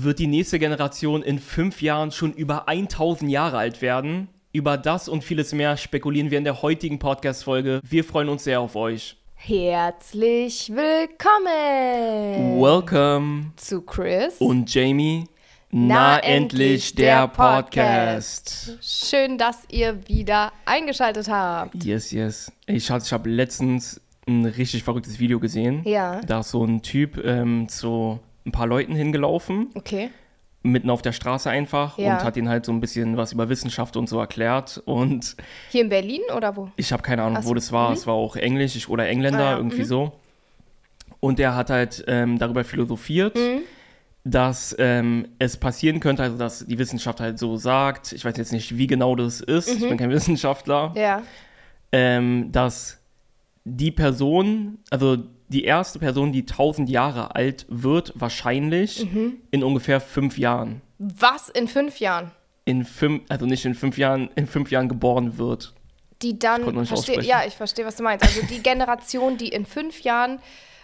Wird die nächste Generation in fünf Jahren schon über 1000 Jahre alt werden? Über das und vieles mehr spekulieren wir in der heutigen Podcast-Folge. Wir freuen uns sehr auf euch. Herzlich willkommen Welcome zu Chris und Jamie. Na, endlich der Podcast. Schön, dass ihr wieder eingeschaltet habt. Yes, yes. Schatz, ich habe letztens ein richtig verrücktes Video gesehen. Ja. Da ist so ein Typ ähm, zu ein paar Leuten hingelaufen, Okay. mitten auf der Straße einfach Ja. und hat ihnen halt so ein bisschen was über Wissenschaft und so erklärt. Und Hier in Berlin oder wo? ich habe keine Ahnung, so, wo das war. mhm. Es war auch Englisch ich, oder Engländer, Ah, ja, irgendwie mhm. so. Und der hat halt ähm, darüber philosophiert, Mhm. dass ähm, es passieren könnte, also dass die Wissenschaft halt so sagt, ich weiß jetzt nicht, wie genau das ist, ich Mhm. bin kein Wissenschaftler, Ja. ähm, dass die Person, also die erste Person, die 1000 Jahre alt wird, wahrscheinlich Mhm. in ungefähr fünf Jahren. Was in fünf Jahren? In fünf, also nicht in fünf Jahren, in fünf Jahren geboren wird. Die Ich dann. nicht Versteh, ja, ich verstehe, was du meinst. Also die Generation, die in fünf Jahren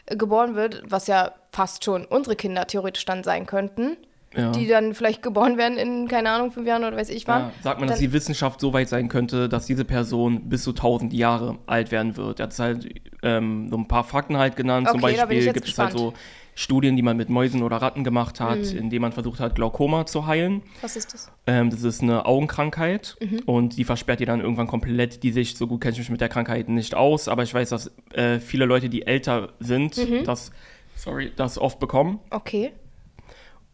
äh, geboren wird, was ja fast schon unsere Kinder theoretisch dann sein könnten, Ja. die dann vielleicht geboren werden in, keine Ahnung, fünf Jahren oder weiß ich wann. Ja, sagt man, dass die Wissenschaft so weit sein könnte, dass diese Person bis zu 1000 Jahre alt werden wird. Er hat halt ähm, so ein paar Fakten halt genannt. Zum Okay, ich Beispiel gibt es halt so. Studien, die man mit Mäusen oder Ratten gemacht hat, Mhm. indem man versucht hat, Glaukoma zu heilen. Was ist das? Ähm, das ist eine Augenkrankheit Mhm. und die versperrt dir dann irgendwann komplett die Sicht. So gut kenne ich mich mit der Krankheit nicht aus, aber ich weiß, dass äh, viele Leute, die älter sind, Mhm. das, sorry, das oft bekommen. Okay.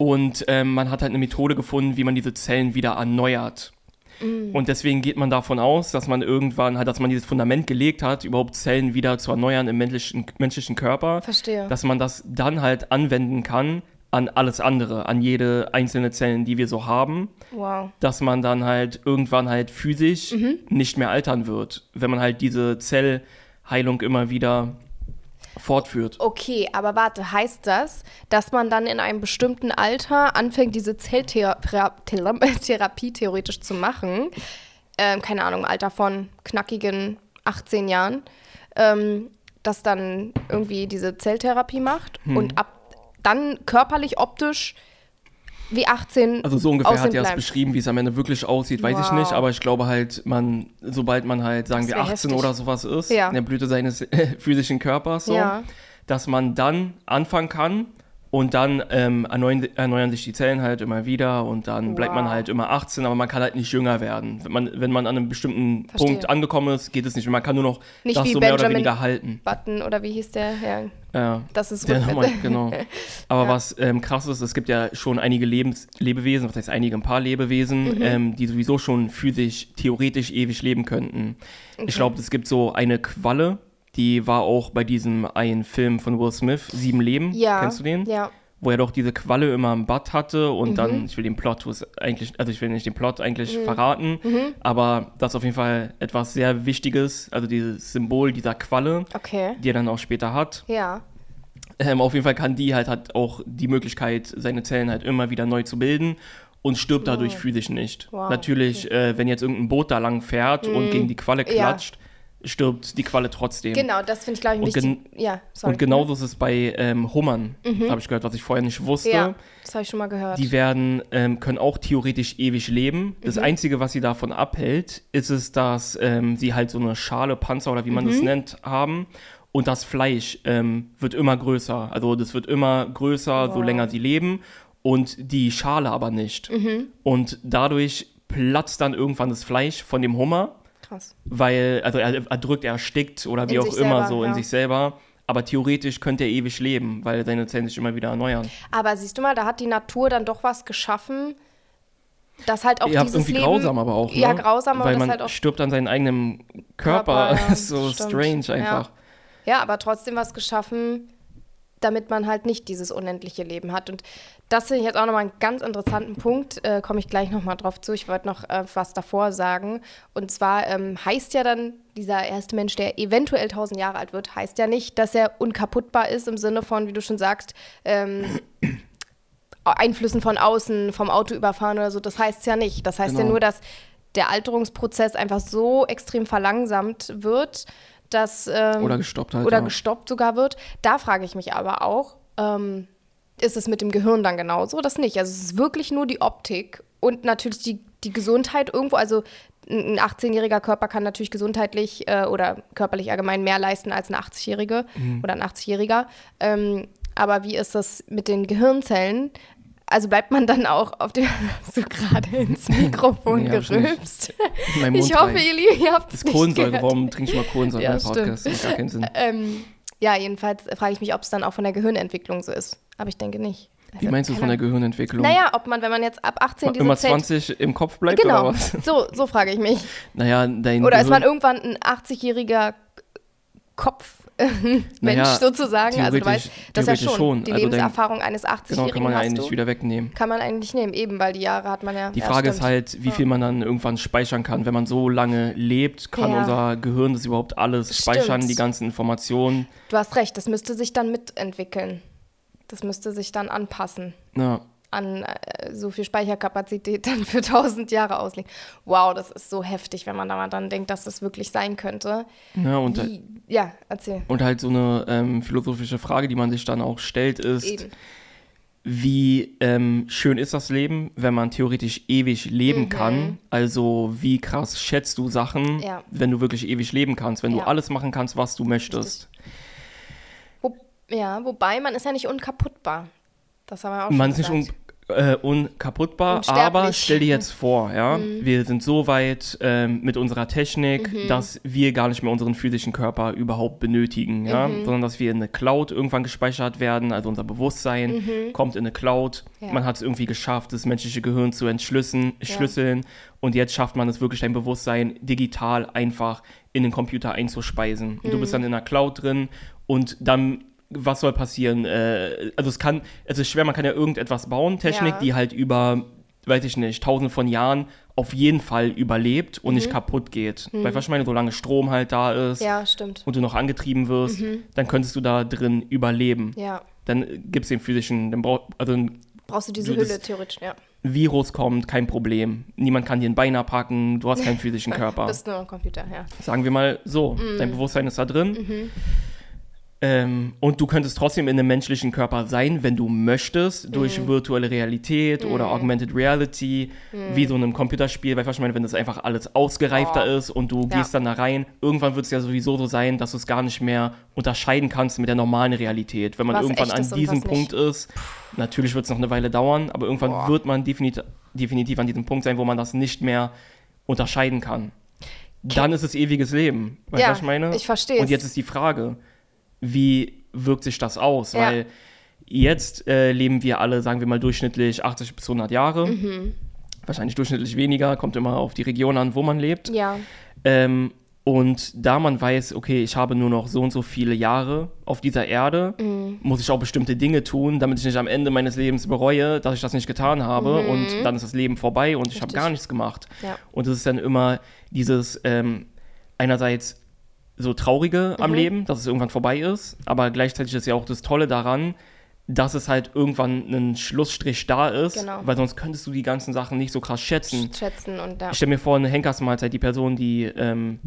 Und ähm, man hat halt eine Methode gefunden, wie man diese Zellen wieder erneuert. Mm. Und deswegen geht man davon aus, dass man irgendwann halt, dass man dieses Fundament gelegt hat, überhaupt Zellen wieder zu erneuern im menschlichen, menschlichen Körper, Verstehe. dass man das dann halt anwenden kann an alles andere, an jede einzelne Zellen, die wir so haben, wow. dass man dann halt irgendwann halt physisch Mhm. nicht mehr altern wird, wenn man halt diese Zellheilung immer wieder fortführt. Okay, aber warte, heißt das, dass man dann in einem bestimmten Alter anfängt, diese Zelltherapie theoretisch zu machen? Ähm, keine Ahnung, Alter von knackigen 18 Jahren, ähm, das dann irgendwie diese Zelltherapie macht Hm. und ab dann körperlich, optisch wie 18 Also so ungefähr hat er es beschrieben, wie es am Ende wirklich aussieht, weiß ich Wow. nicht. Aber ich glaube halt, man, sobald man halt, sagen wir, wär 18 heftig. oder sowas ist, Ja. in der Blüte seines physischen Körpers, so, Ja. dass man dann anfangen kann und dann ähm, erneuern, erneuern sich die Zellen halt immer wieder und dann bleibt man Wow. halt immer 18, aber man kann halt nicht jünger werden. Wenn man, wenn man an einem bestimmten Verstehe. Punkt angekommen ist, geht es nicht mehr. Man kann nur noch Nicht das so mehr oder weniger halten. Button oder wie hieß der? Ja, Ja. das ist Der nochmal, genau. Aber Ja. was ähm, krass ist, es gibt ja schon einige Lebens Lebewesen, was heißt einige, ein paar Lebewesen, Mhm. ähm, die sowieso schon physisch, theoretisch ewig leben könnten. Okay. Ich glaube, es gibt so eine Qualle, die war auch bei diesem einen Film von Will Smith, Sieben Leben. Ja. Kennst du den? Ja. Wo er doch diese Qualle immer im Bad hatte und Mhm. dann, ich will den Plot eigentlich, also ich will nicht den Plot eigentlich Mhm. verraten, Mhm. aber das ist auf jeden Fall etwas sehr Wichtiges, also dieses Symbol dieser Qualle, Okay. die er dann auch später hat. Ja. Ähm, auf jeden Fall kann die halt hat auch die Möglichkeit, seine Zellen halt immer wieder neu zu bilden und stirbt dadurch Wow. physisch nicht. Wow, Natürlich, äh, wenn jetzt irgendein Boot da lang fährt und Mhm. gegen die Qualle Ja. Stirbt die Qualle trotzdem. Genau, das finde ich, glaube ich, ein Und wichtig. Ja, sorry. Und genauso ist es bei ähm, Hummern, Mhm. habe ich gehört, was ich vorher nicht wusste. Ja, das habe ich schon mal gehört. Die werden, ähm, können auch theoretisch ewig leben. Das Mhm. Einzige, was sie davon abhält, ist es, dass ähm, sie halt so eine Schale, Panzer oder wie man das Mhm. nennt, haben. Und das Fleisch ähm, wird immer größer. Also das wird immer größer, so Wow. länger sie leben. Und die Schale aber nicht. mhm. Und dadurch platzt dann irgendwann das Fleisch von dem Hummer, Krass. weil, also er erdrückt, er erstickt oder wie In auch immer selber, so in ja. sich selber. Aber theoretisch könnte er ewig leben, weil seine Zellen sich immer wieder erneuern. Aber siehst du mal, da hat die Natur dann doch was geschaffen, das halt auch ja, dieses irgendwie Leben... grausam aber auch. Ja, ne? grausam, aber Weil man halt auch... stirbt an seinem eigenen Körper. Körper, ja, so stimmt. strange einfach. Ja, aber trotzdem was geschaffen, damit man halt nicht dieses unendliche Leben hat. Und das finde ich jetzt auch nochmal einen ganz interessanten Punkt, äh, komme ich gleich nochmal drauf zu. Ich wollte noch äh, was davor sagen. Und zwar ähm, heißt ja dann, dieser erste Mensch, der eventuell 1000 Jahre alt wird, heißt ja nicht, dass er unkaputtbar ist im Sinne von, wie du schon sagst, ähm, Einflüssen von außen, vom Auto überfahren oder so. Das heißt ja nicht. Das heißt ja Genau. nur, dass der Alterungsprozess einfach so extrem verlangsamt wird, dass. Ähm, Oder gestoppt halt. oder ja. gestoppt sogar wird. Da frage ich mich aber auch, ähm, ist es mit dem Gehirn dann genauso? Das nicht. Also es ist wirklich nur die Optik und natürlich die, die Gesundheit irgendwo. Also ein 18-jähriger Körper kann natürlich gesundheitlich äh, oder körperlich allgemein mehr leisten als eine 80-jährige Mhm. oder ein 80-jähriger. Ähm, aber wie ist das mit den Gehirnzellen? Also bleibt man dann auch auf dem, du gerade ins Mikrofon Nee, ich gerülpst? Mund Ich hoffe, ihr Lieben, ihr habt es Das nicht Kohlensäure, gehört. warum trinkst du mal Kohlensäure Ja, im Podcast? Das macht gar keinen Sinn. Ähm, ja, jedenfalls frage ich mich, ob es dann auch von der Gehirnentwicklung so ist. Aber ich denke nicht. Wie meinst du von der Gehirnentwicklung? Naja, ob man, wenn man jetzt ab 18 diese Immer Zelt- 20 im Kopf bleibt Genau, oder was? so, so frage ich mich. Naja, dein Oder ist man Gehirn, irgendwann ein 80-jähriger Kopfmensch Naja, sozusagen? Also du weißt, das ist ja schon, schon. die Also dein- Lebenserfahrung eines 80-Jährigen genau, kann man ja eigentlich du. wieder wegnehmen. Kann man eigentlich nehmen, eben, weil die Jahre hat man ja. Die ja, Frage ist stimmt. halt, wie viel man dann irgendwann speichern kann. Wenn man so lange lebt, kann Ja. unser Gehirn das überhaupt alles speichern, Stimmt. die ganzen Informationen. Du hast recht, das müsste sich dann mitentwickeln. Das müsste sich dann anpassen. Ja, an äh, so viel Speicherkapazität dann für 1000 Jahre auslegen. Wow, das ist so heftig, wenn man da mal dann denkt, dass das wirklich sein könnte. ja und, Wie, ja, erzähl. und halt so eine ähm, philosophische Frage, die man sich dann auch stellt, ist, Eben. wie ähm, schön ist das Leben, wenn man theoretisch ewig leben Mhm. kann? Also wie krass schätzt du Sachen, Ja. wenn du wirklich ewig leben kannst, wenn Ja. du alles machen kannst, was du möchtest? Wo, ja, wobei man ist ja nicht unkaputtbar. Das haben wir auch Man schon ist nicht gesagt. un äh, unkaputtbar, aber stell dir jetzt vor, ja, wir sind so weit ähm, mit unserer Technik, Mhm. dass wir gar nicht mehr unseren physischen Körper überhaupt benötigen, ja, Mhm. sondern dass wir in eine Cloud irgendwann gespeichert werden, also unser Bewusstsein kommt in eine Cloud. Mhm. Ja. Man hat es irgendwie geschafft, das menschliche Gehirn zu entschlüsseln, schlüsseln und jetzt schafft man es wirklich, dein Bewusstsein digital einfach in den Computer einzuspeisen. Und du Mhm. bist dann in einer Cloud drin und dann was soll passieren? Äh, also es kann, es ist schwer, man kann ja irgendetwas bauen, Technik, Ja. die halt über, weiß ich nicht, tausende von Jahren auf jeden Fall überlebt und Mhm. nicht kaputt geht. Weil was ich meine, solange Strom halt da ist Ja, und du noch angetrieben wirst, dann könntest du da drin überleben. Ja. Dann gibt es den physischen, dann brauch, also Brauchst du diese Du, Hülle theoretisch, ja. Virus kommt, kein Problem. Niemand kann dir ein Bein abhacken, du hast keinen physischen Körper. Bist nur ein Computer, ja. Sagen wir mal so, Mhm. dein Bewusstsein ist da drin. Ähm, und du könntest trotzdem in einem menschlichen Körper sein, wenn du möchtest, durch Mhm. virtuelle Realität oder Augmented Reality, wie so in einem Computerspiel, weil ich meine, wenn das einfach alles ausgereifter Oh. ist und du Ja. gehst dann da rein, irgendwann wird es ja sowieso so sein, dass du es gar nicht mehr unterscheiden kannst mit der normalen Realität. Wenn man Was irgendwann an diesem was nicht. Punkt ist, natürlich wird es noch eine Weile dauern, aber irgendwann Boah. wird man definitiv, definitiv an diesem Punkt sein, wo man das nicht mehr unterscheiden kann. Dann ist es ewiges Leben. Weißt du, Ja, was ich meine? ich verstehe Und jetzt ist die Frage, wie wirkt sich das aus? Ja. Weil jetzt äh, leben wir alle, sagen wir mal, durchschnittlich 80 bis 100 Jahre. Mhm. Wahrscheinlich durchschnittlich weniger, kommt immer auf die Region an, wo man lebt. Ja, Ähm, und da man weiß, okay, ich habe nur noch so und so viele Jahre auf dieser Erde, Mhm. muss ich auch bestimmte Dinge tun, damit ich nicht am Ende meines Lebens bereue, dass ich das nicht getan habe und dann ist das Leben vorbei und ich habe Mhm. Gar nichts gemacht. Ja. Und es ist dann immer dieses ähm, einerseits so traurige Mhm. am Leben, dass es irgendwann vorbei ist, aber gleichzeitig ist ja auch das Tolle daran, dass es halt irgendwann ein Schlussstrich da ist, Genau. weil sonst könntest du die ganzen Sachen nicht so krass schätzen. schätzen und ja. Ich stelle mir vor, eine Henkersmahlzeit, die Person, die ähm,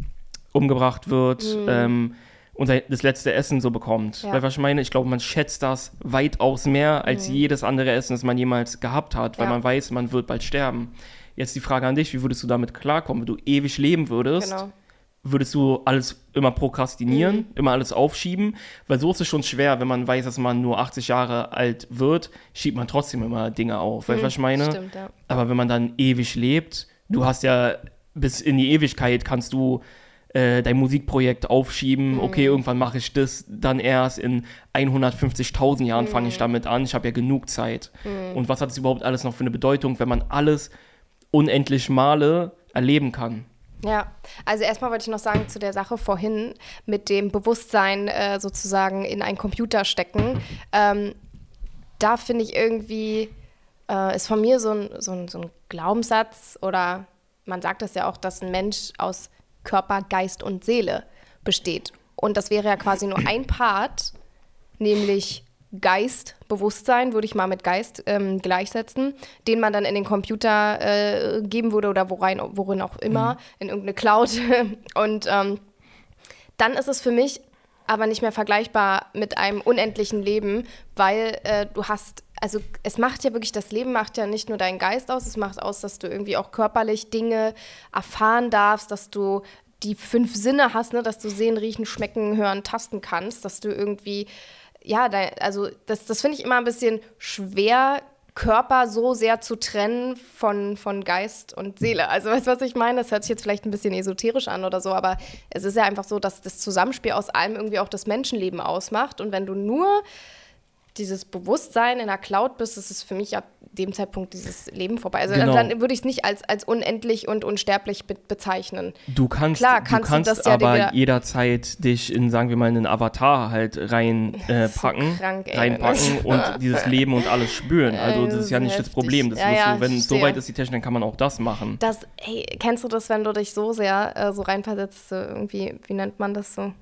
umgebracht wird ähm, und das letzte Essen so bekommt. Mhm. Ja. Weil was ich meine, ich glaube, man schätzt das weitaus mehr als jedes andere Essen, das man jemals gehabt hat, weil Mhm. Ja. man weiß, man wird bald sterben. Jetzt die Frage an dich, wie würdest du damit klarkommen, wenn du ewig leben würdest? Genau. Würdest du alles immer prokrastinieren, Mhm. immer alles aufschieben? Weil so ist es schon schwer, wenn man weiß, dass man nur 80 Jahre alt wird, schiebt man trotzdem immer Dinge auf. Weißt du, was ich meine? Mhm. Stimmt, ja. Aber wenn man dann ewig lebt, du hast ja bis in die Ewigkeit kannst du äh, dein Musikprojekt aufschieben. Okay, irgendwann mache ich das dann erst. In 150.000 Jahren fange ich damit an. Ich habe ja genug Zeit. Und was hat es überhaupt alles noch für eine Bedeutung, wenn man alles unendlich Male erleben kann? Ja, also erstmal wollte ich noch sagen zu der Sache vorhin mit dem Bewusstsein äh, sozusagen in einen Computer stecken. Ähm, da finde ich irgendwie, äh, ist von mir so ein, so, ein, so ein Glaubenssatz oder man sagt das ja auch, dass ein Mensch aus Körper, Geist und Seele besteht. Und das wäre ja quasi nur ein Part, nämlich Geist, Bewusstsein, würde ich mal mit Geist ähm, gleichsetzen, den man dann in den Computer äh, geben würde oder worein, worin auch immer, in irgendeine Cloud. Und ähm, dann ist es für mich aber nicht mehr vergleichbar mit einem unendlichen Leben, weil äh, du hast, also es macht ja wirklich, das Leben macht ja nicht nur deinen Geist aus, es macht aus, dass du irgendwie auch körperlich Dinge erfahren darfst, dass du die fünf Sinne hast, ne, dass du sehen, riechen, schmecken, hören, tasten kannst, dass du irgendwie, ja, da, also das, das finde ich immer ein bisschen schwer Körper so sehr zu trennen von, von Geist und Seele. Also weißt du, was ich meine? Das hört sich jetzt vielleicht ein bisschen esoterisch an oder so, aber es ist ja einfach so, dass das Zusammenspiel aus allem irgendwie auch das Menschenleben ausmacht. Und wenn du nur dieses Bewusstsein in der Cloud bist, ist es für mich ab dem Zeitpunkt dieses Leben vorbei. Also Genau. dann, dann würde ich es nicht als, als unendlich und unsterblich be bezeichnen. Du kannst, Klar, du kannst du kannst das ja dir aber wieder- jederzeit dich in, sagen wir mal, einen Avatar halt reinpacken, äh, So krank, ey, reinpacken und dieses Leben und alles spüren. Also das ist ja nicht das Heftig. Problem. Das Ja, ja, du, wenn es verstehe. soweit ist, die Technik, dann kann man auch das machen. Das, hey, kennst du das, wenn du dich so sehr äh, so reinversetzt, so irgendwie, wie nennt man das so?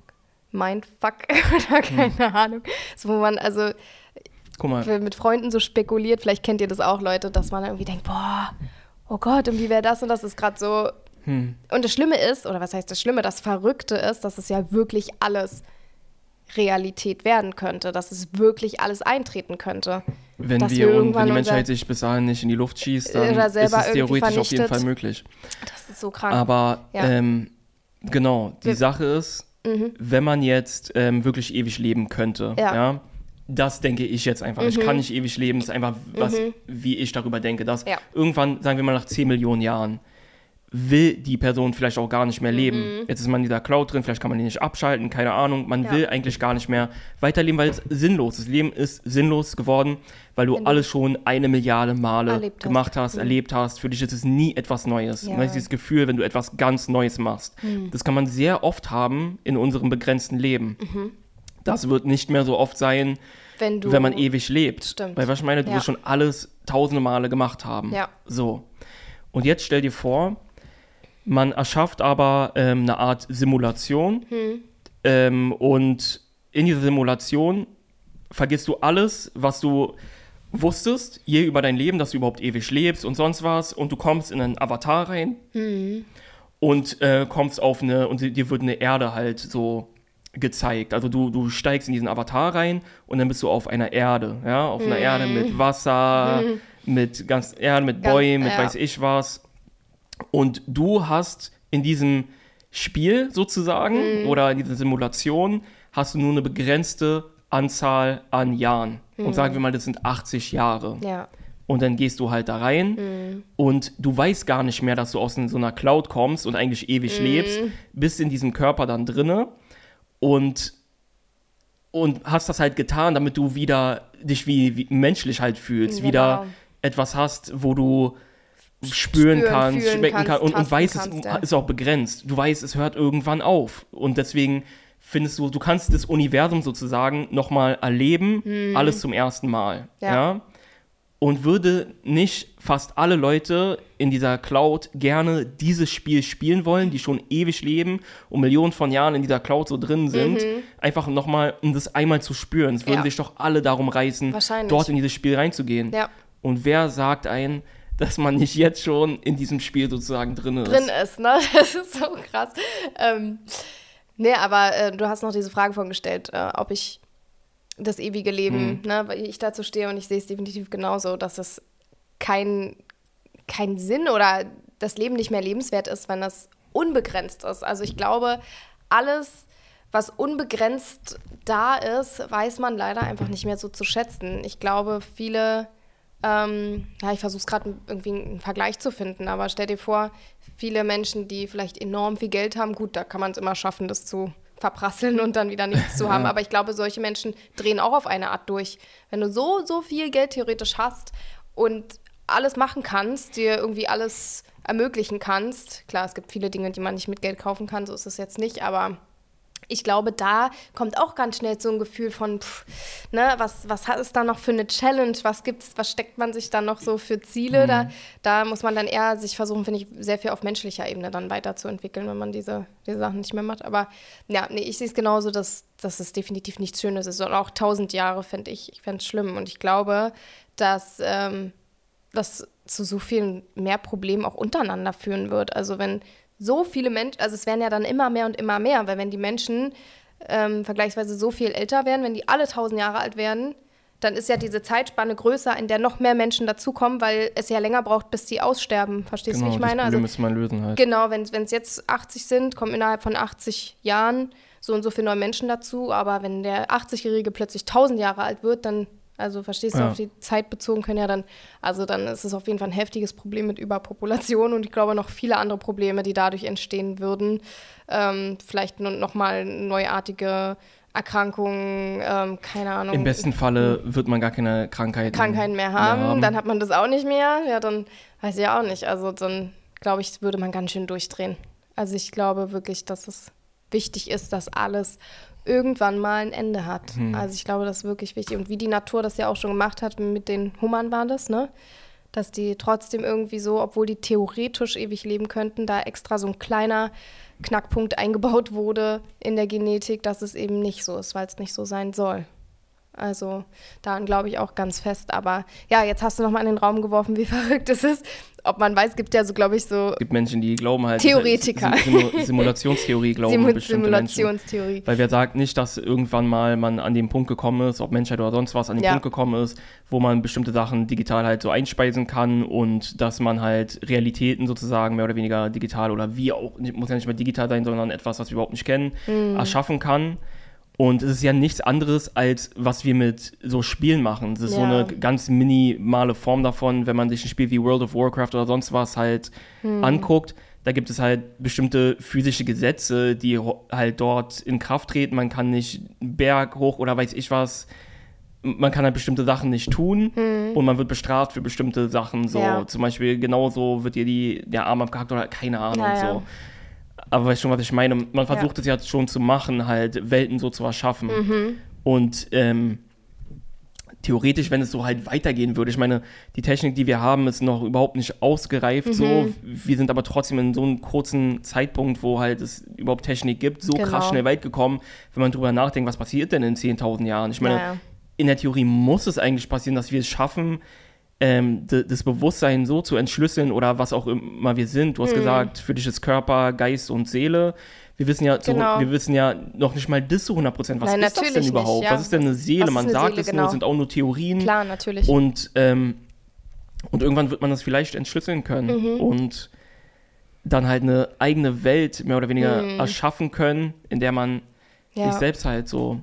Mindfuck oder keine Ahnung. So, wo man also Guck mal, mit Freunden so spekuliert, vielleicht kennt ihr das auch, Leute, dass man irgendwie denkt, boah, oh Gott, und wie wäre das und das ist gerade so. hm, Und das Schlimme ist, oder was heißt das Schlimme, das Verrückte ist, dass es ja wirklich alles Realität werden könnte, dass es wirklich alles eintreten könnte. wenn dass wir wir und wenn die Menschheit sich bis dahin nicht in die Luft schießt, dann ist es theoretisch auf jeden. Fall möglich. Das ist so krank. Aber Ja. ähm, genau, die Wir- Sache ist, wenn man jetzt ähm, wirklich ewig leben könnte, ja. Ja. Das denke ich jetzt einfach. Ich kann nicht ewig leben, das ist einfach, was, wie ich darüber denke, dass Ja. irgendwann, sagen wir mal nach 10 Millionen Jahren, will die Person vielleicht auch gar nicht mehr leben. Mhm. Jetzt ist man in dieser Cloud drin, vielleicht kann man die nicht abschalten, keine Ahnung. Man Ja. will eigentlich gar nicht mehr weiterleben, weil es sinnlos ist. Das Leben ist sinnlos geworden, weil du Wenn du alles schon eine Milliarde Male erlebt hast. gemacht hast, Mhm. erlebt hast. Für dich ist es nie etwas Neues. Ja. Und das ist dieses Gefühl, wenn du etwas ganz Neues machst. Das kann man sehr oft haben in unserem begrenzten Leben. Das wird nicht mehr so oft sein, wenn du wenn man ewig lebt. Stimmt. Weil was ich meine, du Ja. wirst schon alles tausende Male gemacht haben. Ja. So. Und jetzt stell dir vor, man erschafft aber ähm, eine Art Simulation Hm. ähm, und in dieser Simulation vergisst du alles, was du wusstest, je über dein Leben, dass du überhaupt ewig lebst und sonst was und du kommst in einen Avatar rein Hm. und äh, kommst auf eine, und dir wird eine Erde halt so gezeigt. Also du, du steigst in diesen Avatar rein und dann bist du auf einer Erde, ja, auf einer Erde mit Wasser, mit ganz Erde, mit. Ganz- Bäumen, mit ja. weiß ich was. Und du hast in diesem Spiel sozusagen Hm. oder in dieser Simulation hast du nur eine begrenzte Anzahl an Jahren. Und sagen wir mal, das sind 80 Jahre. Ja. Und dann gehst du halt da rein Hm. und du weißt gar nicht mehr, dass du aus so einer Cloud kommst und eigentlich ewig Mhm. lebst, bist in diesem Körper dann drinne und, und hast das halt getan, damit du wieder dich wie, wie menschlich halt fühlst, Genau. wieder etwas hast, wo du spüren, Spüren, kannst, schmecken kannst, kannst und, und weißt, kannst, es ist auch begrenzt. Du weißt, es hört irgendwann auf und deswegen findest du, du kannst das Universum sozusagen nochmal erleben, alles zum ersten Mal. Mhm. Ja. ja? Und würde nicht fast alle Leute in dieser Cloud gerne dieses Spiel spielen wollen, die schon ewig leben und Millionen von Jahren in dieser Cloud so drin sind, einfach nochmal, um das einmal zu spüren. Es würden Mhm. Ja. sich doch alle darum reißen, dort in dieses Spiel reinzugehen. Ja. Und wer sagt ein, dass man nicht jetzt schon in diesem Spiel sozusagen drin ist? drin ist, ne? Das ist so krass. Ähm, nee, aber äh, du hast noch diese Frage von gestellt, äh, ob ich das ewige Leben, Hm. ne, weil ich dazu stehe und ich sehe es definitiv genauso, dass es kein, kein Sinn oder das Leben nicht mehr lebenswert ist, wenn das unbegrenzt ist. Also ich glaube, alles, was unbegrenzt da ist, weiß man leider einfach nicht mehr so zu schätzen. Ich glaube, viele ähm, ja, ich versuche es gerade irgendwie einen Vergleich zu finden, aber stell dir vor, viele Menschen, die vielleicht enorm viel Geld haben, gut, da kann man es immer schaffen, das zu verprasseln und dann wieder nichts zu haben. Aber ich glaube, solche Menschen drehen auch auf eine Art durch. Wenn du so, so viel Geld theoretisch hast und alles machen kannst, dir irgendwie alles ermöglichen kannst, klar, es gibt viele Dinge, die man nicht mit Geld kaufen kann, so ist es jetzt nicht, aber ich glaube, da kommt auch ganz schnell so ein Gefühl von, pff, ne, was, was hat es da noch für eine Challenge? Was gibt's, was steckt man sich dann noch so für Ziele? Da, da muss man dann eher sich versuchen, finde ich, sehr viel auf menschlicher Ebene dann weiterzuentwickeln, wenn man diese, diese Sachen nicht mehr macht. Aber ja, nee, ich sehe es genauso, dass, dass es definitiv nichts Schönes ist. Und auch tausend Jahre finde ich, ich fände es schlimm. Und ich glaube, dass ähm, das zu so vielen mehr Problemen auch untereinander führen wird. Also wenn so viele Menschen, also es werden ja dann immer mehr und immer mehr, weil wenn die Menschen ähm, vergleichsweise so viel älter werden, wenn die alle 1000 Jahre alt werden, dann ist ja diese Zeitspanne größer, in der noch mehr Menschen dazukommen, weil es ja länger braucht, bis die aussterben. Verstehst du, Genau, wie ich das meine? Problem Also, müsste man lösen halt. genau, wenn es jetzt 80 sind, kommen innerhalb von 80 Jahren so und so viele neue Menschen dazu. Aber wenn der 80-Jährige plötzlich 1000 Jahre alt wird, dann, also verstehst du, Ja. auf die Zeit bezogen können ja dann, also dann ist es auf jeden Fall ein heftiges Problem mit Überpopulation und ich glaube noch viele andere Probleme, die dadurch entstehen würden. Ähm, vielleicht nun noch mal neuartige Erkrankungen, ähm, keine Ahnung. Im besten Falle wird man gar keine Krankheiten, Krankheiten mehr haben, dann hat man das auch nicht mehr. Ja, dann weiß ich auch nicht. Also dann glaube ich, würde man ganz schön durchdrehen. Also ich glaube wirklich, dass es wichtig ist, dass alles irgendwann mal ein Ende hat. Hm. Also ich glaube, das ist wirklich wichtig. Und wie die Natur das ja auch schon gemacht hat, mit den Hummern war das, ne? Dass die trotzdem irgendwie so, obwohl die theoretisch ewig leben könnten, da extra so ein kleiner Knackpunkt eingebaut wurde in der Genetik, dass es eben nicht so ist, weil es nicht so sein soll. Also daran glaube ich auch ganz fest. Aber ja, jetzt hast du nochmal in den Raum geworfen, wie verrückt es ist. Ob man weiß, gibt ja so, glaube ich, so Es gibt Menschen, die glauben halt. Theoretiker. Sim Simulationstheorie glauben Simu bestimmte Menschen. Simulationstheorie. Weil wer sagt nicht, dass irgendwann mal man an den Punkt gekommen ist, ob Menschheit oder sonst was, an den Ja. Punkt gekommen ist, wo man bestimmte Sachen digital halt so einspeisen kann und dass man halt Realitäten sozusagen mehr oder weniger digital oder wie auch, muss ja nicht mehr digital sein, sondern etwas, was wir überhaupt nicht kennen, Mhm. erschaffen kann. Und es ist ja nichts anderes, als was wir mit so Spielen machen. Es ist so Ja. eine ganz minimale Form davon, wenn man sich ein Spiel wie World of Warcraft oder sonst was halt Hm. anguckt. Da gibt es halt bestimmte physische Gesetze, die halt dort in Kraft treten. Man kann nicht einen Berg hoch oder weiß ich was. Man kann halt bestimmte Sachen nicht tun und man wird bestraft für bestimmte Sachen. So Hm. Ja. zum Beispiel genauso wird dir die, der Arm abgehackt oder keine Ahnung. Ja. So. Aber weißt schon, was ich meine? Man versucht es ja schon zu machen, halt Welten so zu erschaffen. Mhm. Und ähm, theoretisch, wenn es so halt weitergehen würde, ich meine, die Technik, die wir haben, ist noch überhaupt nicht ausgereift so. Mhm. Wir sind aber trotzdem in so einem kurzen Zeitpunkt, wo halt es überhaupt Technik gibt, so Genau. krass schnell weit gekommen, wenn man drüber nachdenkt, was passiert denn in 10.000 Jahren? Ich meine, Ja, ja. in der Theorie muss es eigentlich passieren, dass wir es schaffen, ähm, das Bewusstsein so zu entschlüsseln oder was auch immer wir sind. Mhm. Du hast gesagt, für dich ist Körper, Geist und Seele. Wir wissen ja, so, Genau. wir wissen ja noch nicht mal das zu 100 Prozent. Was Nein, ist das denn natürlich nicht, überhaupt? ja. Was ist denn eine Seele? Man eine sagt Seele, es genau. nur, sind auch nur Theorien. Klar, natürlich. Und, ähm, und irgendwann wird man das vielleicht entschlüsseln können Mhm. und dann halt eine eigene Welt mehr oder weniger erschaffen können, in der man sich Mhm. ja. selbst halt so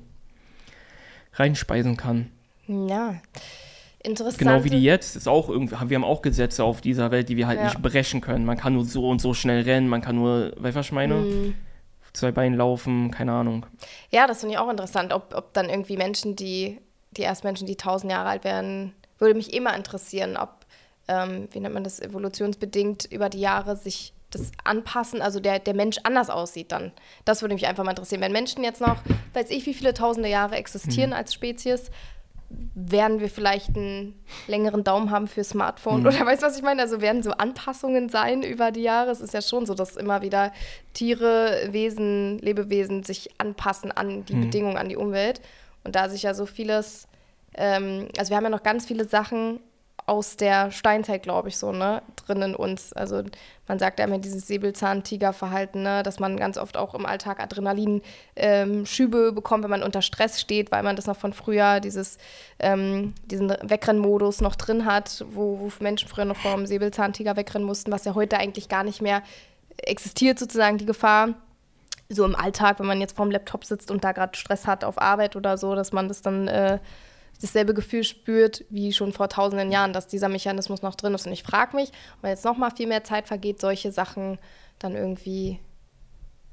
reinspeisen kann. ja. Interessant. Genau wie die jetzt ist auch irgendwie, wir haben auch Gesetze auf dieser Welt, die wir halt Ja. nicht brechen können. Man kann nur so und so schnell rennen, man kann nur, weißt du, was ich meine? Mhm. Zwei Beinen laufen, keine Ahnung. Ja, das finde ich auch interessant, ob, ob dann irgendwie Menschen, die, die erst Menschen, die tausend Jahre alt werden, würde mich immer interessieren, ob, ähm, wie nennt man das, evolutionsbedingt über die Jahre sich das anpassen, also der, der Mensch anders aussieht dann. Das würde mich einfach mal interessieren. Wenn Menschen jetzt noch, weiß ich, wie viele tausende Jahre existieren als Spezies, werden wir vielleicht einen längeren Daumen haben für Smartphone oder weißt du, was ich meine? Also werden so Anpassungen sein über die Jahre. Es ist ja schon so, dass immer wieder Tiere, Wesen, Lebewesen sich anpassen an die Bedingungen, an die Umwelt. Und da sich ja so vieles, ähm, also wir haben ja noch ganz viele Sachen aus der Steinzeit, glaube ich, so, ne, drin in uns. Also man sagt ja immer dieses Säbelzahn-Tiger-Verhalten, ne, dass man ganz oft auch im Alltag Adrenalin-Schübe bekommt, wenn man unter Stress steht, weil man das noch von früher, dieses, ähm, diesen Wegrennmodus noch drin hat, wo, wo Menschen früher noch vom Säbelzahntiger wegrennen mussten, was ja heute eigentlich gar nicht mehr existiert, sozusagen, die Gefahr so im Alltag, wenn man jetzt vorm Laptop sitzt und da gerade Stress hat auf Arbeit oder so, dass man das dann äh, dasselbe Gefühl spürt wie schon vor tausenden Jahren, dass dieser Mechanismus noch drin ist. Und ich frage mich, wenn jetzt noch mal viel mehr Zeit vergeht, solche Sachen dann irgendwie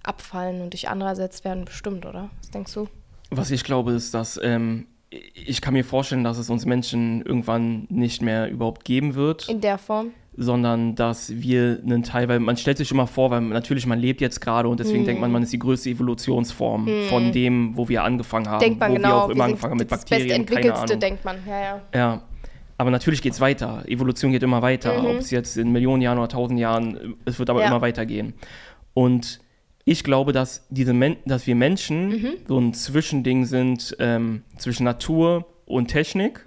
abfallen und durch andere ersetzt werden, bestimmt, oder? Was denkst du? Was ich glaube, ist, dass ähm, ich kann mir vorstellen, dass es uns Menschen irgendwann nicht mehr überhaupt geben wird, In der Form? Sondern dass wir einen Teil, weil man stellt sich immer vor, weil natürlich man lebt jetzt gerade und deswegen Hm. denkt man, man ist die größte Evolutionsform von dem, wo wir angefangen haben, Denkt man wo genau, wir auch wir immer sind angefangen haben mit das Bakterien, keine Bestentwickelste, Ahnung. denkt man. Ja, ja. Ja, aber natürlich geht es weiter. Evolution geht immer weiter. Mhm. Ob es jetzt in Millionen Jahren oder tausend Jahren, es wird aber Ja. immer weitergehen. Und ich glaube, dass, diese Men dass wir Menschen Mhm. so ein Zwischending sind ähm, zwischen Natur und Technik.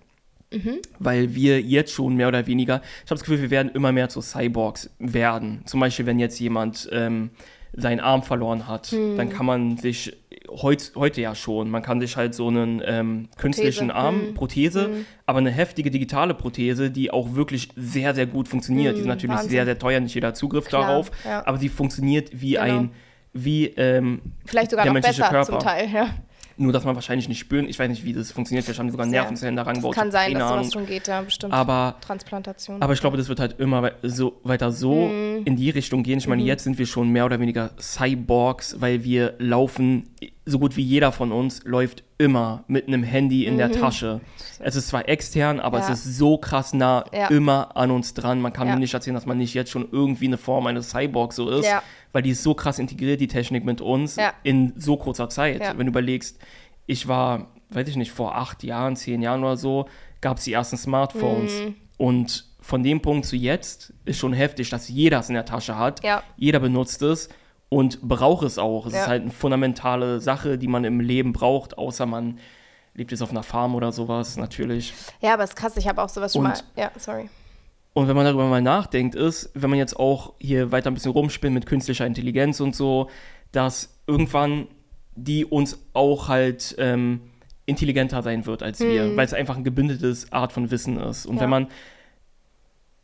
Mhm. Weil wir jetzt schon mehr oder weniger, ich habe das Gefühl, wir werden immer mehr zu Cyborgs werden. Zum Beispiel, wenn jetzt jemand ähm, seinen Arm verloren hat, Mhm. dann kann man sich heut, heute ja schon. Man kann sich halt so einen ähm, künstlichen Arm, Mhm. Prothese, aber eine heftige digitale Prothese, die auch wirklich sehr, sehr gut funktioniert. die ist natürlich Mhm, Wahnsinn. sehr, sehr teuer, nicht jeder Zugriff Klar, darauf, ja. aber sie funktioniert wie Genau. ein, wie ähm, Vielleicht sogar der noch menschliche besser Körper. zum Teil, ja. Nur, dass man wahrscheinlich nicht spüren. Ich weiß nicht, wie das funktioniert. Vielleicht haben die sogar. Nervenzellen daran Das gebaut. kann sein, dass sowas schon geht, ja, bestimmt. Aber, Transplantation. aber ich glaube, das wird halt immer so, weiter so Mhm. in die Richtung gehen. Ich meine, jetzt sind wir schon mehr oder weniger Cyborgs, weil wir laufen, so gut wie jeder von uns läuft immer mit einem Handy in der Tasche. Es ist zwar extern, aber Mhm. Ja. es ist so krass nah Ja. immer an uns dran. Man kann Ja. mir nicht erzählen, dass man nicht jetzt schon irgendwie eine Form eines Cyborgs so ist, Ja. Weil die ist so krass integriert, die Technik mit uns, Ja. in so kurzer Zeit. Ja. Wenn du überlegst, ich war, weiß ich nicht, vor acht Jahren, zehn Jahren oder so, gab es die ersten Smartphones. Mhm. Und von dem Punkt zu jetzt ist schon heftig, dass jeder es in der Tasche hat. Ja. Jeder benutzt es und braucht es auch. Es ist halt eine fundamentale Sache, die man im Leben braucht, außer man lebt jetzt auf einer Farm oder sowas, natürlich. ja, aber es ist krass, ich habe auch sowas schon Und- mal. Ja, sorry. Und wenn man darüber mal nachdenkt, ist, wenn man jetzt auch hier weiter ein bisschen rumspinnt mit künstlicher Intelligenz und so, dass irgendwann die uns auch halt ähm, intelligenter sein wird als wir, weil es einfach ein gebündeltes Art von Wissen ist. Und Ja. wenn man,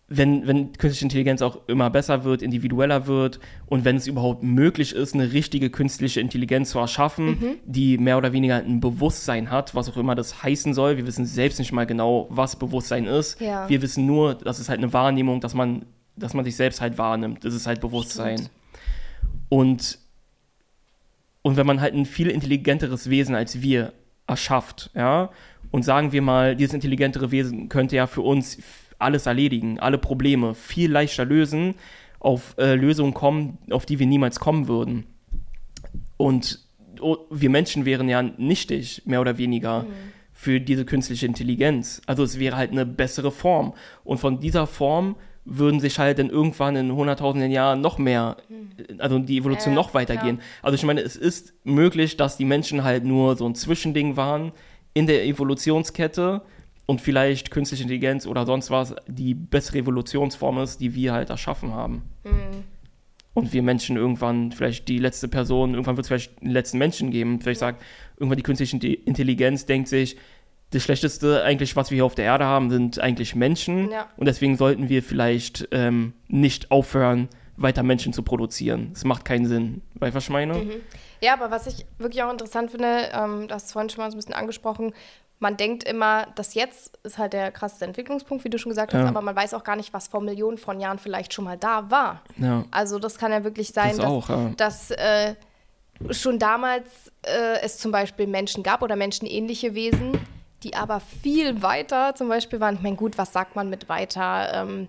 wenn, wenn künstliche Intelligenz auch immer besser wird, individueller wird und wenn es überhaupt möglich ist, eine richtige künstliche Intelligenz zu erschaffen, die mehr oder weniger ein Bewusstsein hat, was auch immer das heißen soll. Wir wissen selbst nicht mal genau, was Bewusstsein ist. Ja. Wir wissen nur, das ist halt eine Wahrnehmung, dass man, dass man sich selbst halt wahrnimmt. Das ist halt Bewusstsein. Stimmt. Und, und wenn man halt ein viel intelligenteres Wesen als wir erschafft, ja, und sagen wir mal, dieses intelligentere Wesen könnte ja für uns alles erledigen, alle Probleme viel leichter lösen, auf äh, Lösungen kommen, auf die wir niemals kommen würden. Und oh, wir Menschen wären ja nichtig, mehr oder weniger, für diese künstliche Intelligenz. Also es wäre halt eine bessere Form. Und von dieser Form würden sich halt dann irgendwann in hunderttausenden Jahren noch mehr, also die Evolution Ja, noch weitergehen. Also ich meine, es ist möglich, dass die Menschen halt nur so ein Zwischending waren in der Evolutionskette und vielleicht künstliche Intelligenz oder sonst was die bessere Evolutionsform ist, die wir halt erschaffen haben. Und wir Menschen irgendwann vielleicht die letzte Person, irgendwann wird es vielleicht den letzten Menschen geben. Vielleicht sagt irgendwann die künstliche Inte- Intelligenz, denkt sich, das Schlechteste eigentlich, was wir hier auf der Erde haben, sind eigentlich Menschen. Ja. Und deswegen sollten wir vielleicht ähm, nicht aufhören, weiter Menschen zu produzieren. Das macht keinen Sinn. Weißt du, was ich meine? Ja, aber was ich wirklich auch interessant finde, ähm, das vorhin schon mal so ein bisschen angesprochen, man denkt immer, das jetzt ist halt der krasseste Entwicklungspunkt, wie du schon gesagt hast, Ja. aber man weiß auch gar nicht, was vor Millionen von Jahren vielleicht schon mal da war. Ja. Also das kann ja wirklich sein, Das dass, auch, ja. dass äh, schon damals äh, es zum Beispiel Menschen gab oder menschenähnliche Wesen, die aber viel weiter zum Beispiel waren. Ich meine, gut, was sagt man mit weiter? Ähm,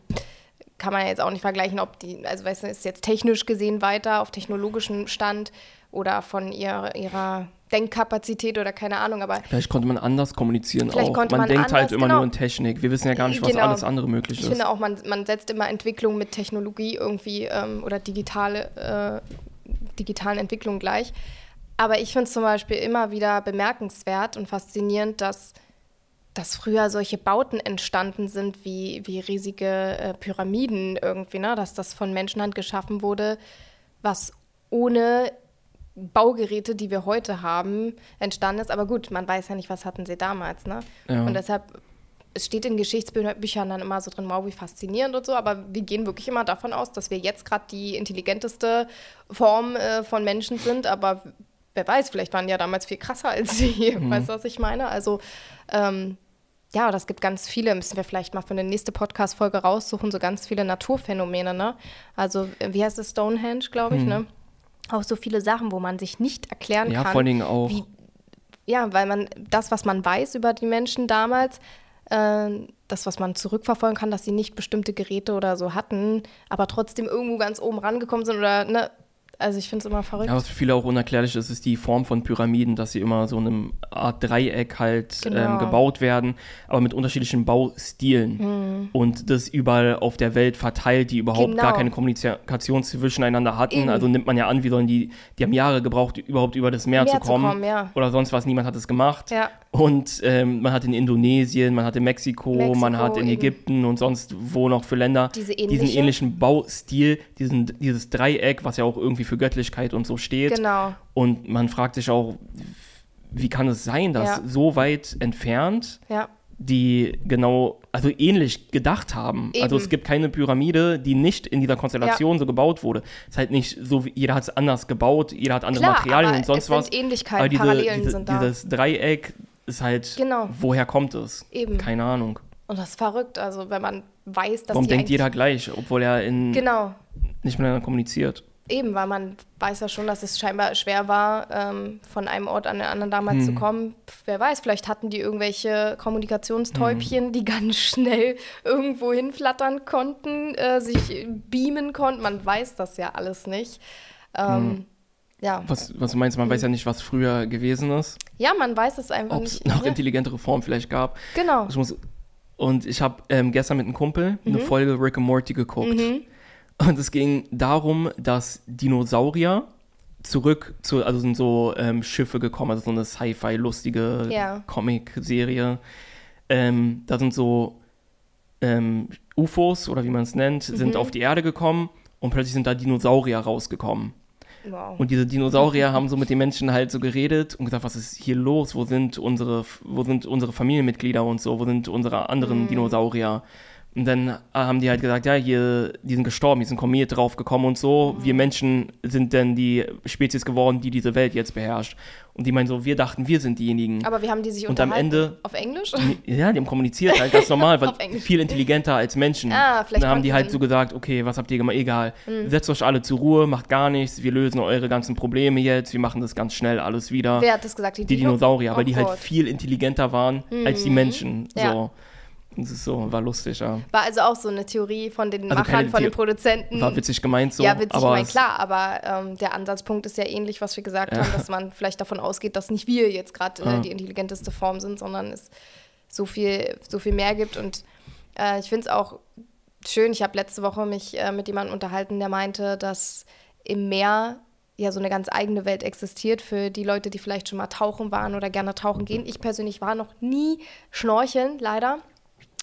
kann man jetzt auch nicht vergleichen, ob die, also weißt du, ist jetzt technisch gesehen weiter auf technologischem Stand oder von ihrer, ihrer Denkkapazität oder keine Ahnung, aber Vielleicht konnte man anders kommunizieren Vielleicht auch. konnte Man, man denkt halt anders, immer genau. nur in Technik. Wir wissen ja gar nicht, was Genau. alles andere möglich ich ist. finde auch, man, man setzt immer Entwicklung mit Technologie irgendwie ähm, oder digitale, äh, digitalen Entwicklungen gleich. Aber ich finde es zum Beispiel immer wieder bemerkenswert und faszinierend, dass, dass früher solche Bauten entstanden sind, wie, wie riesige äh, Pyramiden irgendwie, ne? dass das von Menschenhand geschaffen wurde, was ohne Baugeräte, die wir heute haben, entstanden ist. Aber gut, man weiß ja nicht, was hatten sie damals. Ne? Ja. Und deshalb, es steht in Geschichtsbüchern dann immer so drin, wow, wie faszinierend und so, aber wir gehen wirklich immer davon aus, dass wir jetzt gerade die intelligenteste Form äh, von Menschen sind, aber wer weiß, vielleicht waren die ja damals viel krasser als sie. Weißt du, was ich meine? Also, ähm, ja, das gibt ganz viele, müssen wir vielleicht mal für eine nächste Podcast-Folge raussuchen, so ganz viele Naturphänomene, ne? Also, wie heißt es, Stonehenge, glaube ich, ne? Auch so viele Sachen, wo man sich nicht erklären ja, kann. vor allen Dingen auch. wie- ja, weil man das, was man weiß über die Menschen damals, äh, das, was man zurückverfolgen kann, dass sie nicht bestimmte Geräte oder so hatten, aber trotzdem irgendwo ganz oben rangekommen sind oder, ne? Also ich finde es immer verrückt. Ja, was für viele auch unerklärlich ist, ist die Form von Pyramiden, dass sie immer so in einem Art Dreieck halt Genau. ähm, gebaut werden, aber mit unterschiedlichen Baustilen. Und das überall auf der Welt verteilt, die überhaupt Genau. gar keine Kommunikation zwischeneinander hatten. Eben. Also nimmt man ja an, wie sollen die, die haben Jahre gebraucht, überhaupt über das Meer, Meer zu zu kommen. kommen, ja. Oder sonst was, niemand hat es gemacht. Ja. Und ähm, man hat in Indonesien, man hat in Mexiko, Mexiko man hat in eben. Ägypten und sonst wo noch für Länder Diese diesen ähnliche? ähnlichen Baustil, diesen, dieses Dreieck, was ja auch irgendwie für Göttlichkeit und so steht. Genau. Und man fragt sich auch, wie kann es sein, dass Ja. so weit entfernt Ja. die genau, also ähnlich gedacht haben. Also Eben. es gibt keine Pyramide, die nicht in dieser Konstellation so gebaut wurde. Es ist halt nicht so, wie jeder hat es anders gebaut, jeder hat andere Klar, Materialien und sonst es sind was. Ähnlichkeiten, aber diese, Parallelen diese, sind da. dieses Dreieck ist halt, Genau. woher kommt es? Eben. Keine Ahnung. Und das ist verrückt, also wenn man weiß, dass Warum denkt jeder gleich, obwohl er in, Genau, nicht miteinander kommuniziert? Eben, weil man weiß ja schon, dass es scheinbar schwer war, ähm, von einem Ort an den anderen damals Hm. zu kommen. Pff, wer weiß, vielleicht hatten die irgendwelche Hm. Kommunikationstäubchen, die ganz schnell irgendwo hinflattern konnten, äh, sich beamen konnten. Man weiß das ja alles nicht. Ähm, Ja. Was, was du meinst, man weiß ja nicht, was früher gewesen ist, ja, man weiß es einfach ob es nicht. noch Ja, intelligentere Formen vielleicht gab. genau. Ich muss, und ich habe ähm, gestern mit einem Kumpel Mhm. eine Folge Rick and Morty geguckt. Und es ging darum, dass Dinosaurier zurück zu, also sind so ähm, Schiffe gekommen, also so eine Sci-Fi-lustige Ja. Comic-Serie. Ähm, da sind so ähm, UFOs oder wie man es nennt, Mhm. sind auf die Erde gekommen und plötzlich sind da Dinosaurier rausgekommen. Wow. Und diese Dinosaurier haben so mit den Menschen halt so geredet und gesagt, was ist hier los? Wo sind unsere, wo sind unsere Familienmitglieder und so? Wo sind unsere anderen Mhm. Dinosaurier? Und dann äh, haben die halt gesagt, ja, hier, die sind gestorben, ist ein Komet draufgekommen und so. Mhm. Wir Menschen sind denn die Spezies geworden, die diese Welt jetzt beherrscht. Und die meinen so, wir dachten, wir sind diejenigen. Aber wie haben die sich Und am? Ende- Auf Englisch? Ja, die haben kommuniziert, halt ganz normal, weil viel intelligenter als Menschen. Ah, vielleicht Dann haben die halt dann- so gesagt, okay, was habt ihr gemacht? Egal, setzt euch alle zur Ruhe, macht gar nichts, wir lösen eure ganzen Probleme jetzt, wir machen das ganz schnell alles wieder. Wer hat das gesagt? die Dinosaurier, weil die halt Oh Gott. viel intelligenter waren als die Menschen. Ja. Das ist so, war lustig, ja. War also auch so eine Theorie von den Also Machern, von den Produzenten. War witzig gemeint so. ja, witzig, aber es- klar, aber ähm, der Ansatzpunkt ist ja ähnlich, was wir gesagt haben, dass man vielleicht davon ausgeht, dass nicht wir jetzt gerade äh, Ja. die intelligenteste Form sind, sondern es so viel, so viel mehr gibt. Und äh, ich finde es auch schön, ich habe letzte Woche mich äh, mit jemandem unterhalten, der meinte, dass im Meer ja so eine ganz eigene Welt existiert für die Leute, die vielleicht schon mal tauchen waren oder gerne tauchen gehen. Ich persönlich war noch nie schnorcheln, leider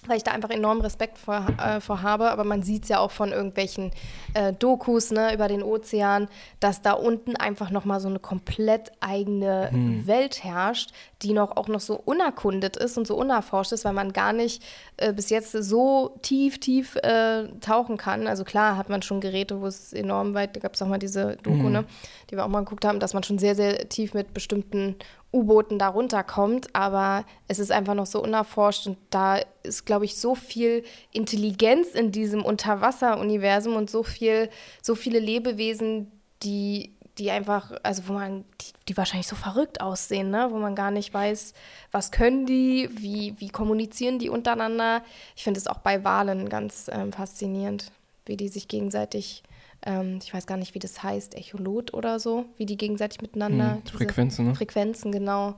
weil ich da einfach enormen Respekt vor, äh, vor habe. Aber man sieht es ja auch von irgendwelchen äh, Dokus ne, über den Ozean, dass da unten einfach nochmal so eine komplett eigene Welt herrscht, die noch auch noch so unerkundet ist und so unerforscht ist, weil man gar nicht äh, bis jetzt so tief, tief äh, tauchen kann. Also klar hat man schon Geräte, wo es enorm weit, da gab es auch mal diese Doku, ne, die wir auch mal geguckt haben, dass man schon sehr, sehr tief mit bestimmten U-Booten da runterkommt, aber es ist einfach noch so unerforscht und da ist, glaube ich, so viel Intelligenz in diesem Unterwasser-Universum und so viel, so viele Lebewesen, die, die einfach, also wo man, die, die wahrscheinlich so verrückt aussehen, ne? wo man gar nicht weiß, was können die, wie, wie kommunizieren die untereinander. Ich finde es auch bei Walen ganz ähm, faszinierend, wie die sich gegenseitig ähm, ich weiß gar nicht, wie das heißt, Echolot oder so, wie die gegenseitig miteinander. Hm, Frequenzen, ne? Frequenzen, genau.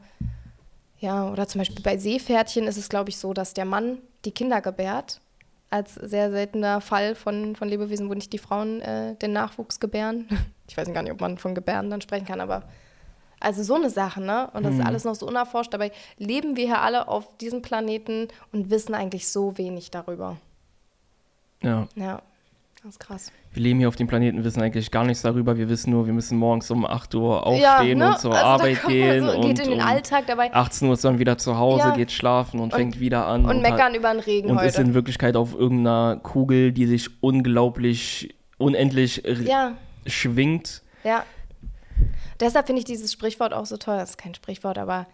Ja, oder zum Beispiel bei Seepferdchen ist es, glaube ich, so, dass der Mann die Kinder gebärt. Als sehr seltener Fall von, von Lebewesen, wo nicht die Frauen äh, den Nachwuchs gebären. Ich weiß gar nicht, ob man von Gebären dann sprechen kann, aber also so eine Sache, ne? Und das ist alles noch so unerforscht. Dabei leben wir hier alle auf diesem Planeten und wissen eigentlich so wenig darüber. Ja. Ja, das ist krass. Wir leben hier auf dem Planeten, wissen eigentlich gar nichts darüber. Wir wissen nur, wir müssen morgens um 8 Uhr aufstehen ne? und zur Also Arbeit gehen. So, und geht in den um Alltag dabei 18 Uhr ist dann wieder zu Hause, Ja. geht schlafen und, Und- fängt wieder an. und hat- meckern über den Regen Und heute. ist in Wirklichkeit auf irgendeiner Kugel, die sich unglaublich, unendlich ja, schwingt. Ja. Deshalb finde ich dieses Sprichwort auch so toll. Das ist kein Sprichwort, aber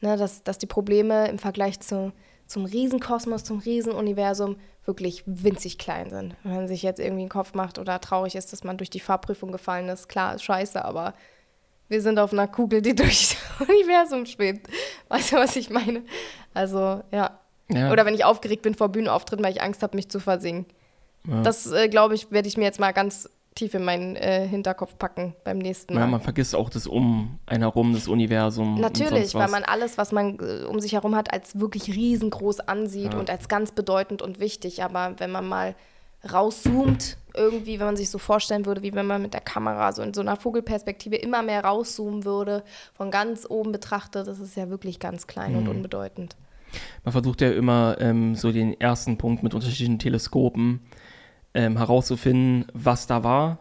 ne, dass, dass die Probleme im Vergleich zu, zum Riesenkosmos, zum Riesenuniversum wirklich winzig klein sind. Wenn man sich jetzt irgendwie einen Kopf macht oder traurig ist, dass man durch die Fahrprüfung gefallen ist, klar, ist scheiße, aber wir sind auf einer Kugel, die durch das Universum schwebt. Weißt du, was ich meine? Also, ja. Ja. Oder wenn ich aufgeregt bin vor Bühnenauftritten, weil ich Angst habe, mich zu versingen. Ja. Das, äh, glaube ich, werde ich mir jetzt mal ganz tief in meinen äh, Hinterkopf packen beim nächsten Mal. Ja, man vergisst auch das um einen herum, das Universum. Natürlich, weil man alles, was man äh, um sich herum hat, als wirklich riesengroß ansieht Ja. und als ganz bedeutend und wichtig. Aber wenn man mal rauszoomt, irgendwie, wenn man sich so vorstellen würde, wie wenn man mit der Kamera so in so einer Vogelperspektive immer mehr rauszoomen würde, von ganz oben betrachtet, das ist ja wirklich ganz klein und unbedeutend. Man versucht ja immer ähm, so den ersten Punkt mit unterschiedlichen Teleskopen ähm, herauszufinden, was da war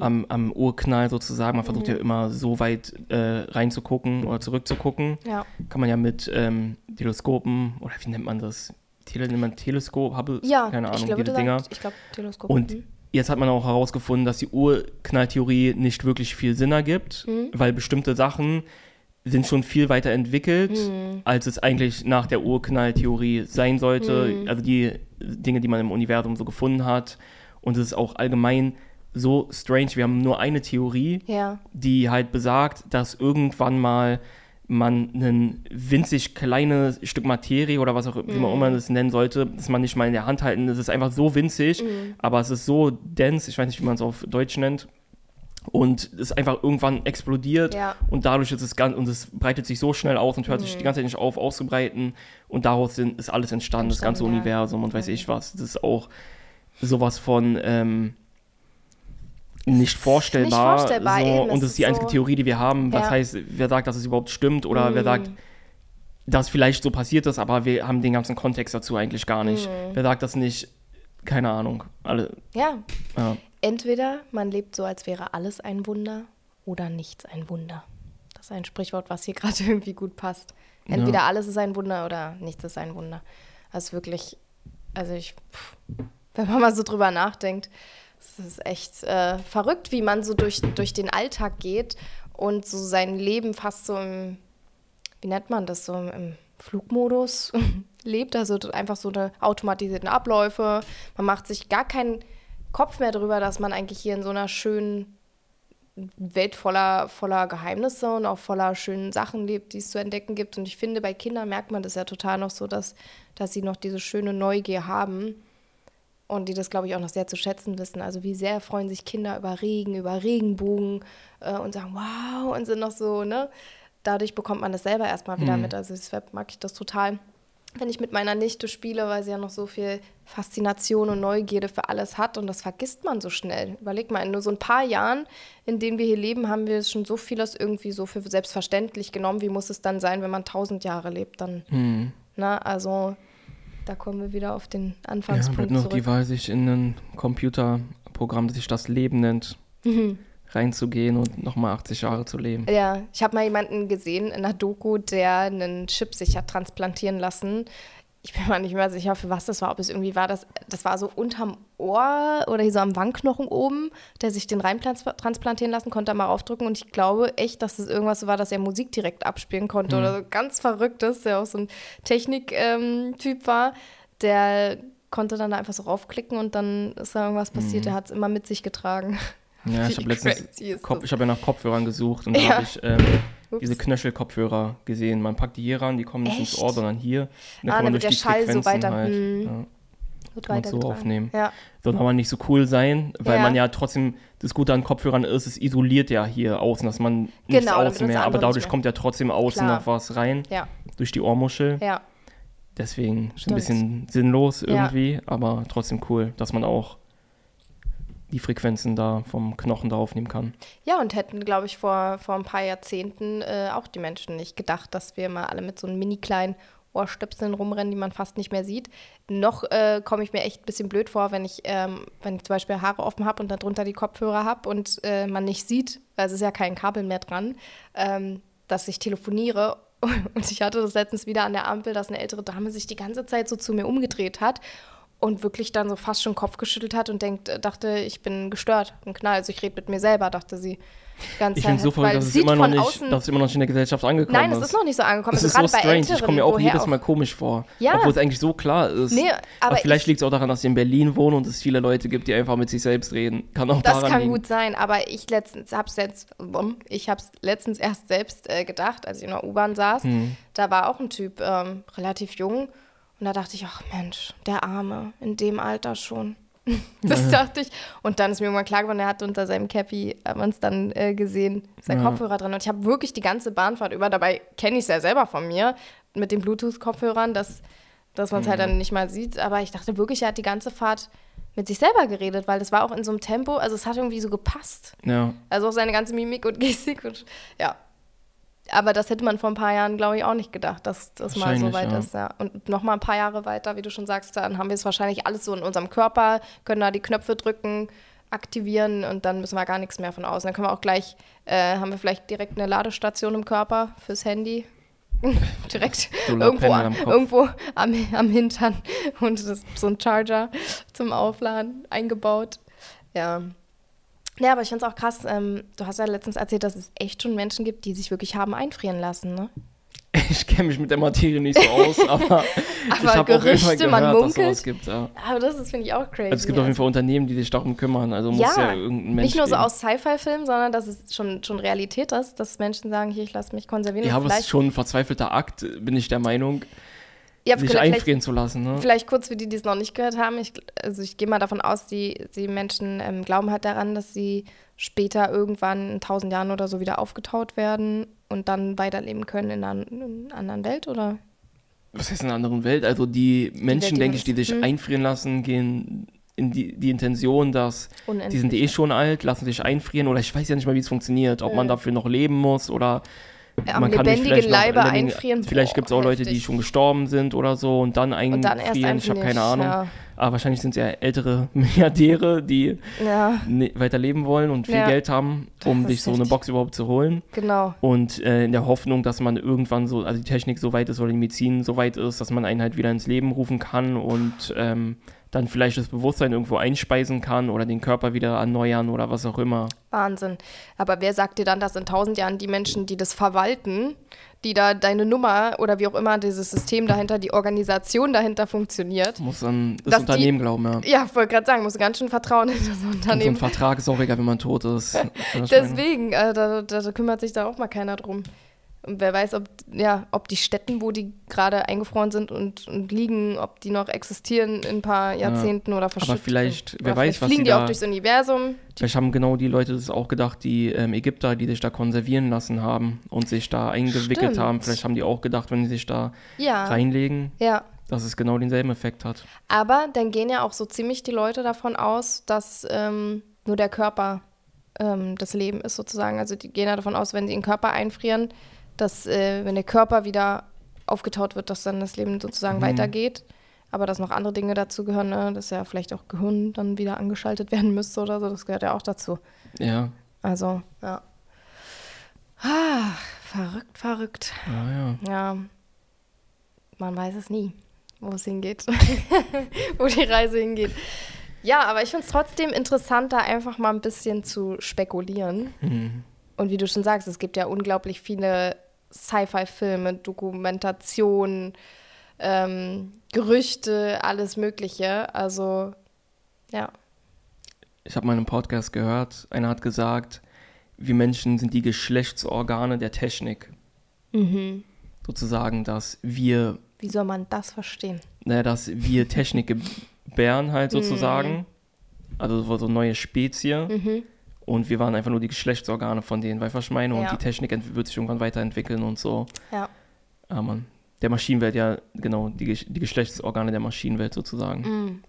am, am Urknall sozusagen. Man versucht ja immer so weit äh, reinzugucken oder zurückzugucken. Ja. Kann man ja mit ähm, Teleskopen, oder wie nennt man das? Tele, nennt man Teleskop, Hubble, Ja, keine Ahnung, ich glaube, diese Dinger. sagst- ich glaube, Teleskop. Und mhm. jetzt hat man auch herausgefunden, dass die Urknalltheorie nicht wirklich viel Sinn ergibt, Mhm. weil bestimmte Sachen sind schon viel weiter entwickelt, Mhm. als es eigentlich nach der Urknalltheorie sein sollte. Mhm. Also die Dinge, die man im Universum so gefunden hat. Und es ist auch allgemein so strange. Wir haben nur eine Theorie, Ja, die halt besagt, dass irgendwann mal man ein winzig kleines Stück Materie oder was auch wie man immer das nennen sollte, das man nicht mal in der Hand halten. Es ist einfach so winzig, aber es ist so dense, ich weiß nicht, wie man es auf Deutsch nennt. Und es ist einfach irgendwann explodiert Ja. und dadurch ist es ganz und es breitet sich so schnell aus und hört sich die ganze Zeit nicht auf auszubreiten und daraus sind, ist alles entstanden, das ganze ja. Universum und weiß ich was. Das ist auch sowas von ähm, nicht vorstellbar. vorstellbar, so, eben, und das ist die ist einzige so- Theorie, die wir haben. Was Ja. heißt, wer sagt, dass es überhaupt stimmt oder wer sagt, Mhm. dass vielleicht so passiert ist, aber wir haben den ganzen Kontext dazu eigentlich gar nicht. Mhm. Wer sagt das nicht? Keine Ahnung. Alle, ja. Entweder man lebt so, als wäre alles ein Wunder oder nichts ein Wunder. Das ist ein Sprichwort, was hier gerade irgendwie gut passt. Entweder Ja. alles ist ein Wunder oder nichts ist ein Wunder. Das ist wirklich, also ich, pff, wenn man mal so drüber nachdenkt, es ist echt äh, verrückt, wie man so durch, durch den Alltag geht und so sein Leben fast so im, wie nennt man das, so im, im Flugmodus lebt. Also einfach so eine automatisierten Abläufe. Man macht sich gar keinen Kopf mehr darüber, dass man eigentlich hier in so einer schönen Welt voller, voller Geheimnisse und auch voller schönen Sachen lebt, die es zu entdecken gibt. Und ich finde, bei Kindern merkt man das ja total noch so, dass, dass sie noch diese schöne Neugier haben und die das, glaube ich, auch noch sehr zu schätzen wissen. Also wie sehr freuen sich Kinder über Regen, über Regenbogen äh, und sagen, wow, und sind noch so, ne? Dadurch bekommt man das selber erstmal wieder mit. Also deshalb mag ich das total, wenn ich mit meiner Nichte spiele, weil sie ja noch so viel Faszination und Neugierde für alles hat und das vergisst man so schnell. Überleg mal, in nur so ein paar Jahren, in denen wir hier leben, haben wir schon so vieles irgendwie so für selbstverständlich genommen. Wie muss es dann sein, wenn man tausend Jahre lebt? Dann, Hm. na, also da kommen wir wieder auf den Ja, bleibt Anfangspunkt noch zurück. die Wahl, sich in ein Computerprogramm, das sich das Leben nennt, Mhm. Reinzugehen und nochmal 80 Jahre zu leben. Ja, ich habe mal jemanden gesehen in einer Doku, der einen Chip sich hat transplantieren lassen. Ich bin mir nicht mehr sicher, für was das war. Ob es irgendwie war, das, das war so unterm Ohr oder hier so am Wangenknochen oben, der sich den rein transplantieren lassen konnte, mal aufdrücken. Und ich glaube echt, dass das irgendwas war, dass er Musik direkt abspielen konnte oder so ganz verrücktes, der auch so ein Technik-Typ war, der konnte dann da einfach so raufklicken und dann ist da irgendwas passiert. Der hat es immer mit sich getragen. Ja, ich habe letztens Kopf, ich habe ja nach Kopfhörern gesucht und da Ja. habe ich ähm, diese Knöchel-Kopfhörer gesehen. Man packt die hier ran, die kommen nicht ins Echt? Ohr, sondern hier. Und dann Ah, kann man durch der die Schall so Frequenzen weiter- halt, hm. ja, Wird kann man so weitergetragen. aufnehmen. Ja. Soll aber nicht so cool sein, weil Ja. man ja trotzdem, das Gute an Kopfhörern ist, es isoliert ja hier außen, dass man nichts Genau, außen mehr, aber dadurch mehr- kommt ja trotzdem außen Klar. noch was rein, Ja, durch die Ohrmuschel. ja. Deswegen ist ein Stimmt. bisschen sinnlos irgendwie, aber trotzdem cool, dass man auch die Frequenzen da vom Knochen da aufnehmen kann. Ja, und hätten, glaube ich, vor, vor ein paar Jahrzehnten äh, auch die Menschen nicht gedacht, dass wir mal alle mit so einem mini kleinen Ohrstöpseln rumrennen, die man fast nicht mehr sieht. Noch äh, komme ich mir echt ein bisschen blöd vor, wenn ich, ähm, wenn ich zum Beispiel Haare offen habe und darunter die Kopfhörer habe und äh, man nicht sieht, weil es ist ja kein Kabel mehr dran, ähm, dass ich telefoniere. Und ich hatte das letztens wieder an der Ampel, dass eine ältere Dame sich die ganze Zeit so zu mir umgedreht hat und wirklich dann so fast schon Kopf geschüttelt hat und denkt, äh, dachte, ich bin gestört, ein Knall. Also ich rede mit mir selber, dachte sie. Die ganze Ich finde es so verrückt, weil dass es, immer noch von nicht, außen- dass es immer noch nicht in der Gesellschaft angekommen Nein, ist. es ist noch nicht so angekommen. Das also ist so strange. Älteren, Ich komme mir auch jedes Mal komisch vor. Ja. Obwohl es eigentlich so klar ist. Nee, aber vielleicht ich- liegt es auch daran, dass ich in Berlin wohne und es viele Leute gibt, die einfach mit sich selbst reden. Kann auch Das daran kann liegen. gut sein, aber ich letztens hab's jetzt, ich hab's letztens erst selbst äh, gedacht, als ich in der U-Bahn saß. Hm. Da war auch ein Typ, ähm, relativ jung, und da dachte ich, ach Mensch, der Arme, in dem Alter schon. Das dachte ich. Und dann ist mir irgendwann klar geworden, er hatte unter seinem Cappy, haben wir uns dann äh, gesehen, sein Ja. Kopfhörer drin. Und ich habe wirklich die ganze Bahnfahrt über, dabei kenne ich es ja selber von mir, mit den Bluetooth-Kopfhörern, dass, dass man es halt Mhm. dann nicht mal sieht. Aber ich dachte wirklich, er hat die ganze Fahrt mit sich selber geredet, weil das war auch in so einem Tempo, also es hat irgendwie so gepasst. Ja. Also auch seine ganze Mimik und Gestik und ja. Aber das hätte man vor ein paar Jahren, glaube ich, auch nicht gedacht, dass das mal so weit ja. ist. Ja. Und noch mal ein paar Jahre weiter, wie du schon sagst, dann haben wir es wahrscheinlich alles so in unserem Körper, können da die Knöpfe drücken, aktivieren und dann müssen wir gar nichts mehr von außen. Dann können wir auch gleich, äh, haben wir vielleicht direkt eine Ladestation im Körper fürs Handy. direkt irgendwo, am irgendwo am, am Hintern und so ein Charger zum Aufladen eingebaut. Ja. Ja, aber ich finde es auch krass. Ähm, du hast ja letztens erzählt, dass es echt schon Menschen gibt, die sich wirklich haben einfrieren lassen, ne? Ich kenne mich mit der Materie nicht so aus, aber, ich Aber habe auf jeden Fall Gerüchte, gehört, man dass munkelt. sowas gibt. Ja. Aber das ist, finde ich, auch crazy. Also es gibt auf jeden Fall Unternehmen, die sich darum kümmern. Also muss ja, Ja, irgendein Mensch Nicht nur so aus Sci-Fi-Filmen, sondern dass es schon, schon Realität ist, dass Menschen sagen, hier, ich lasse mich konservieren. Ja, aber es ist schon ein verzweifelter Akt, bin ich der Meinung, ja, sich vielleicht, einfrieren zu lassen. Ne? Vielleicht kurz für die, die es noch nicht gehört haben. Ich, also ich gehe mal davon aus, die, die Menschen ähm, glauben halt daran, dass sie später irgendwann in tausend Jahren oder so wieder aufgetaut werden und dann weiterleben können in einer, in einer anderen Welt, oder? Was heißt in einer anderen Welt? Also die Menschen, die denke ich, die sich wissen. einfrieren lassen, gehen in die, die Intention, dass die sind eh schon alt, lassen sich einfrieren oder ich weiß ja nicht mal, wie es funktioniert, ob man dafür noch leben muss oder Am man lebendigen Leibe einfrieren. Vielleicht gibt es auch Leute, die schon gestorben sind oder so und dann einfrieren. Und dann ich habe keine Ahnung. ja. Aber wahrscheinlich sind es ja ältere Milliardäre, die Ja, ne, weiter leben wollen und viel Ja. Geld haben, um sich so eine. Box überhaupt zu holen. genau. Und äh, in der Hoffnung, dass man irgendwann so, also die Technik so weit ist oder die Medizin so weit ist, dass man einen halt wieder ins Leben rufen kann und ähm, dann vielleicht das Bewusstsein irgendwo einspeisen kann oder den Körper wieder erneuern oder was auch immer. Wahnsinn. Aber wer sagt dir dann, dass in tausend Jahren die Menschen, die das verwalten, die da deine Nummer oder wie auch immer dieses System dahinter, die Organisation dahinter funktioniert? Muss an das Dass die- Unternehmen glauben, ja. Ja, ich wollte gerade sagen, musst du ganz schön vertrauen in das Und so ein Unternehmen. Vertrag ist auch egal, wenn man tot ist. Deswegen, äh, da, da, da kümmert sich da auch mal keiner drum. Und wer weiß, ob, ja, ob die Städten, wo die gerade eingefroren sind und, und liegen, ob die noch existieren in ein paar Jahrzehnten oder verschüttet. vielleicht, oder wer weiß, vielleicht was fliegen die die auch durchs Universum. Vielleicht haben genau die Leute das auch gedacht, die ähm, Ägypter, die sich da konservieren lassen haben und sich da eingewickelt Stimmt. haben. Vielleicht haben die auch gedacht, wenn sie sich da Ja. reinlegen, Ja. dass es genau denselben Effekt hat. Aber dann gehen ja auch so ziemlich die Leute davon aus, dass ähm, nur der Körper ähm, das Leben ist sozusagen. Also die gehen ja davon aus, wenn sie den Körper einfrieren, dass äh, wenn der Körper wieder aufgetaut wird, dass dann das Leben sozusagen Mhm. weitergeht. Aber dass noch andere Dinge dazu gehören, ne? dass ja vielleicht auch Gehirn dann wieder angeschaltet werden müsste oder so, das gehört ja auch dazu. Ja, Also, ja. Ah, verrückt, verrückt. ja, ja. Ja, man weiß es nie, wo es hingeht, wo die Reise hingeht. Ja, aber ich finde es trotzdem interessant, da einfach mal ein bisschen zu spekulieren. Hm. Und wie du schon sagst, es gibt ja unglaublich viele Sci-Fi-Filme, Dokumentationen, ähm, Gerüchte, alles Mögliche. Also, ja. Ich habe mal in einem Podcast gehört, einer hat gesagt, wir Menschen sind die Geschlechtsorgane der Technik. Mhm. Sozusagen, dass wir, Wie soll man das verstehen? naja, dass wir Technik gebären halt sozusagen. Also so neue Spezie. Mhm. Und wir waren einfach nur die Geschlechtsorgane von denen, was ich meine? Und Ja. die Technik wird sich irgendwann weiterentwickeln und so. Ja. Ah, Mann. Der Maschinenwelt, ja, genau, die, die Geschlechtsorgane der Maschinenwelt sozusagen. Mhm.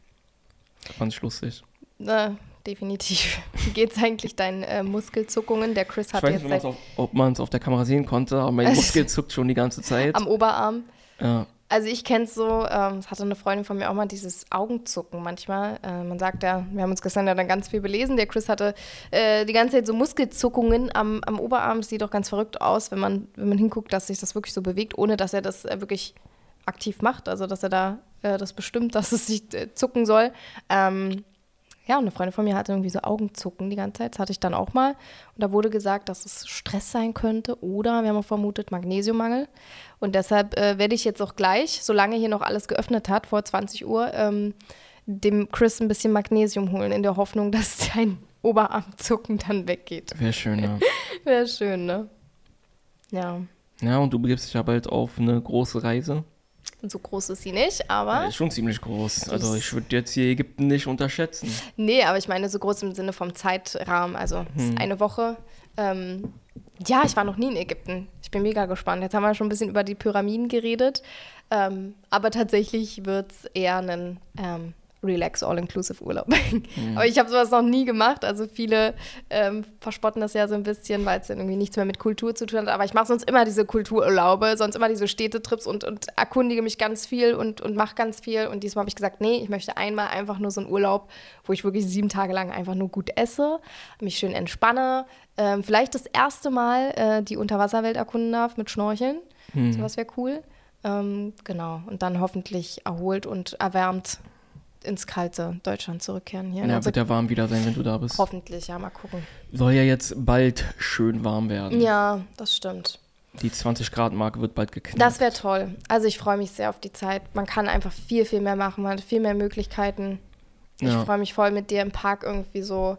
Fand ich lustig. Äh, definitiv. Wie geht's eigentlich deinen äh, Muskelzuckungen? Der Chris Ich hat weiß jetzt nicht, auf, ob man es auf der Kamera sehen konnte, aber mein Muskel zuckt schon die ganze Zeit. am Oberarm. Ja. Also ich kenne es so, ähm, es hatte eine Freundin von mir auch mal dieses Augenzucken manchmal. Äh, man sagt ja, wir haben uns gestern ja dann ganz viel belesen. Der Chris hatte äh, die ganze Zeit so Muskelzuckungen am, am Oberarm. Sieht doch ganz verrückt aus, wenn man, wenn man hinguckt, dass sich das wirklich so bewegt, ohne dass er das äh, wirklich aktiv macht. Also dass er da äh, das bestimmt, dass es sich äh, zucken soll. Ähm, ja, und eine Freundin von mir hatte irgendwie so Augenzucken die ganze Zeit. Das hatte ich dann auch mal. Und da wurde gesagt, dass es Stress sein könnte oder, wir haben auch vermutet, Magnesiummangel. Und deshalb äh, werde ich jetzt auch gleich, solange hier noch alles geöffnet hat, vor 20 Uhr, ähm, dem Chris ein bisschen Magnesium holen, in der Hoffnung, dass sein Oberarmzucken dann weggeht. Wäre schön, ja. Wäre schön, ne? Ja. Ja, und du begibst dich ja bald auf eine große Reise. Und so groß ist sie nicht, aber. Ja, ist schon ziemlich groß. Also ich würde jetzt hier Ägypten nicht unterschätzen. Nee, aber ich meine so groß im Sinne vom Zeitrahmen. Also ist eine Woche. Ähm, ja, ich war noch nie in Ägypten. Ich bin mega gespannt. Jetzt haben wir schon ein bisschen über die Pyramiden geredet. Ähm, aber tatsächlich wird es eher ein ähm, Relax All-Inclusive Urlaub. Mhm. Aber ich habe sowas noch nie gemacht. Also viele ähm, verspotten das ja so ein bisschen, weil es dann irgendwie nichts mehr mit Kultur zu tun hat. Aber ich mache sonst immer diese Kultururlaube, sonst immer diese Städtetrips und, und erkundige mich ganz viel und, und mache ganz viel. Und diesmal habe ich gesagt, nee, ich möchte einmal einfach nur so einen Urlaub, wo ich wirklich sieben Tage lang einfach nur gut esse, mich schön entspanne. Ähm, vielleicht das erste Mal äh, die Unterwasserwelt erkunden darf mit Schnorcheln. Mhm. Sowas wäre cool. Ähm, genau. Und dann hoffentlich erholt und erwärmt ins kalte Deutschland zurückkehren hier. Ja, wird ja warm wieder sein, wenn du da bist. Hoffentlich, ja, mal gucken. Soll ja jetzt bald schön warm werden. Ja, das stimmt. Die 20 Grad Marke wird bald geknackt. Das wäre toll. Also ich freue mich sehr auf die Zeit. Man kann einfach viel, viel mehr machen, man hat viel mehr Möglichkeiten. Ich ja. freue mich voll mit dir im Park irgendwie so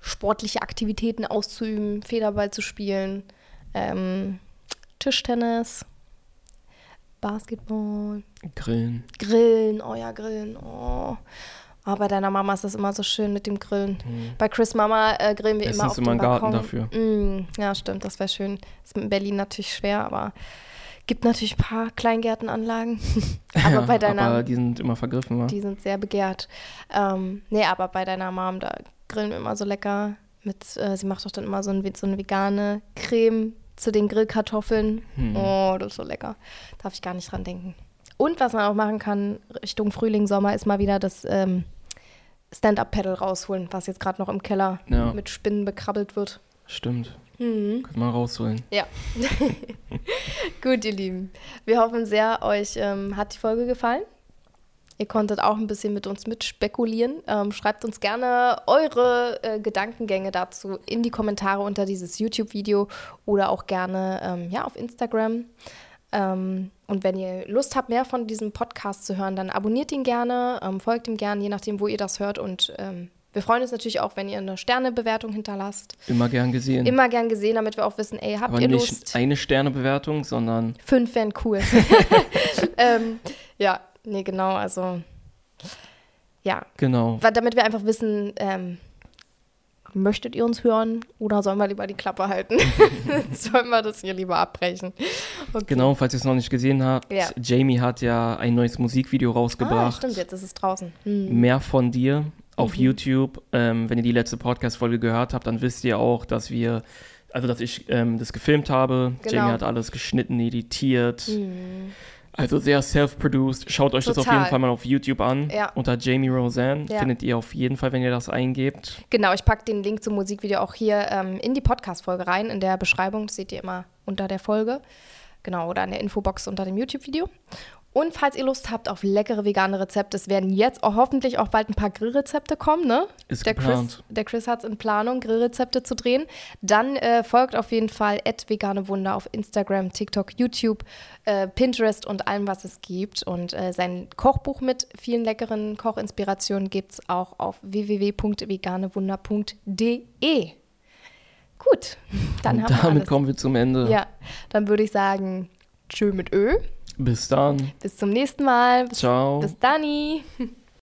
sportliche Aktivitäten auszuüben, Federball zu spielen, ähm, Tischtennis. Basketball. Grillen. Grillen, oh ja, Grillen. Oh. oh. bei deiner Mama ist das immer so schön mit dem Grillen. Mhm. Bei Chris Mama äh, grillen wir es immer auf immer dem Garten dafür. Mm, ja, stimmt, das wäre schön. Ist in Berlin natürlich schwer, aber gibt natürlich ein paar Kleingärtenanlagen. aber ja, bei deiner. Aber die sind immer vergriffen, wa? Die sind sehr begehrt. Ähm, nee, aber bei deiner Mom, da grillen wir immer so lecker. Mit, äh, sie macht doch dann immer so, ein, so eine vegane Creme zu den Grillkartoffeln. Hm. Oh, das ist so lecker. Darf ich gar nicht dran denken. Und was man auch machen kann, Richtung Frühling, Sommer, ist mal wieder das ähm, Stand-Up-Pedal rausholen, was jetzt gerade noch im Keller ja. mit Spinnen bekrabbelt wird. Stimmt. Mhm. Können wir rausholen. Ja. Gut, ihr Lieben. Wir hoffen sehr, euch ähm, hat die Folge gefallen. Ihr konntet auch ein bisschen mit uns mitspekulieren. Ähm, schreibt uns gerne eure äh, Gedankengänge dazu in die Kommentare unter dieses YouTube-Video oder auch gerne ähm, ja, auf Instagram. Ähm, und wenn ihr Lust habt, mehr von diesem Podcast zu hören, dann abonniert ihn gerne, ähm, folgt ihm gerne, je nachdem, wo ihr das hört. Und ähm, wir freuen uns natürlich auch, wenn ihr eine Sternebewertung hinterlasst. Immer gern gesehen. Immer gern gesehen, damit wir auch wissen, ey, habt Aber ihr nicht Lust? eine Sternebewertung, sondern. Fünf wären cool. ähm, ja, nee, genau, also ja. Genau. Damit wir einfach wissen, ähm, möchtet ihr uns hören oder sollen wir lieber die Klappe halten? sollen wir das hier lieber abbrechen? Okay. Genau, falls ihr es noch nicht gesehen habt, ja. Jamie hat ja ein neues Musikvideo rausgebracht. Ah, stimmt, jetzt ist es draußen. Hm. Mehr von dir auf mhm. YouTube. Ähm, wenn ihr die letzte Podcast-Folge gehört habt, dann wisst ihr auch, dass wir also dass ich ähm, das gefilmt habe. Genau. Jamie hat alles geschnitten, editiert. Mhm. Also sehr self-produced. Schaut euch Total. das auf jeden Fall mal auf YouTube an. Ja. Unter Jamie Roseanne ja. findet ihr auf jeden Fall, wenn ihr das eingebt. Genau, ich packe den Link zum Musikvideo auch hier ähm, in die Podcast-Folge rein, in der Beschreibung. Das seht ihr immer unter der Folge. Genau, oder in der Infobox unter dem YouTube-Video. Und falls ihr Lust habt auf leckere vegane Rezepte, es werden jetzt auch hoffentlich auch bald ein paar Grillrezepte kommen, ne? Ist der geplant. Chris, der Chris hat es in Planung, Grillrezepte zu drehen. Dann äh, folgt auf jeden Fall vegane Wunder auf Instagram, TikTok, YouTube, äh, Pinterest und allem, was es gibt. Und äh, sein Kochbuch mit vielen leckeren Kochinspirationen gibt es auch auf www.veganewunder.de. Gut, dann und haben damit wir kommen wir zum Ende. Ja, dann würde ich sagen, tschö mit Ö. Bis dann. Bis zum nächsten Mal. Bis, Ciao. Bis dann.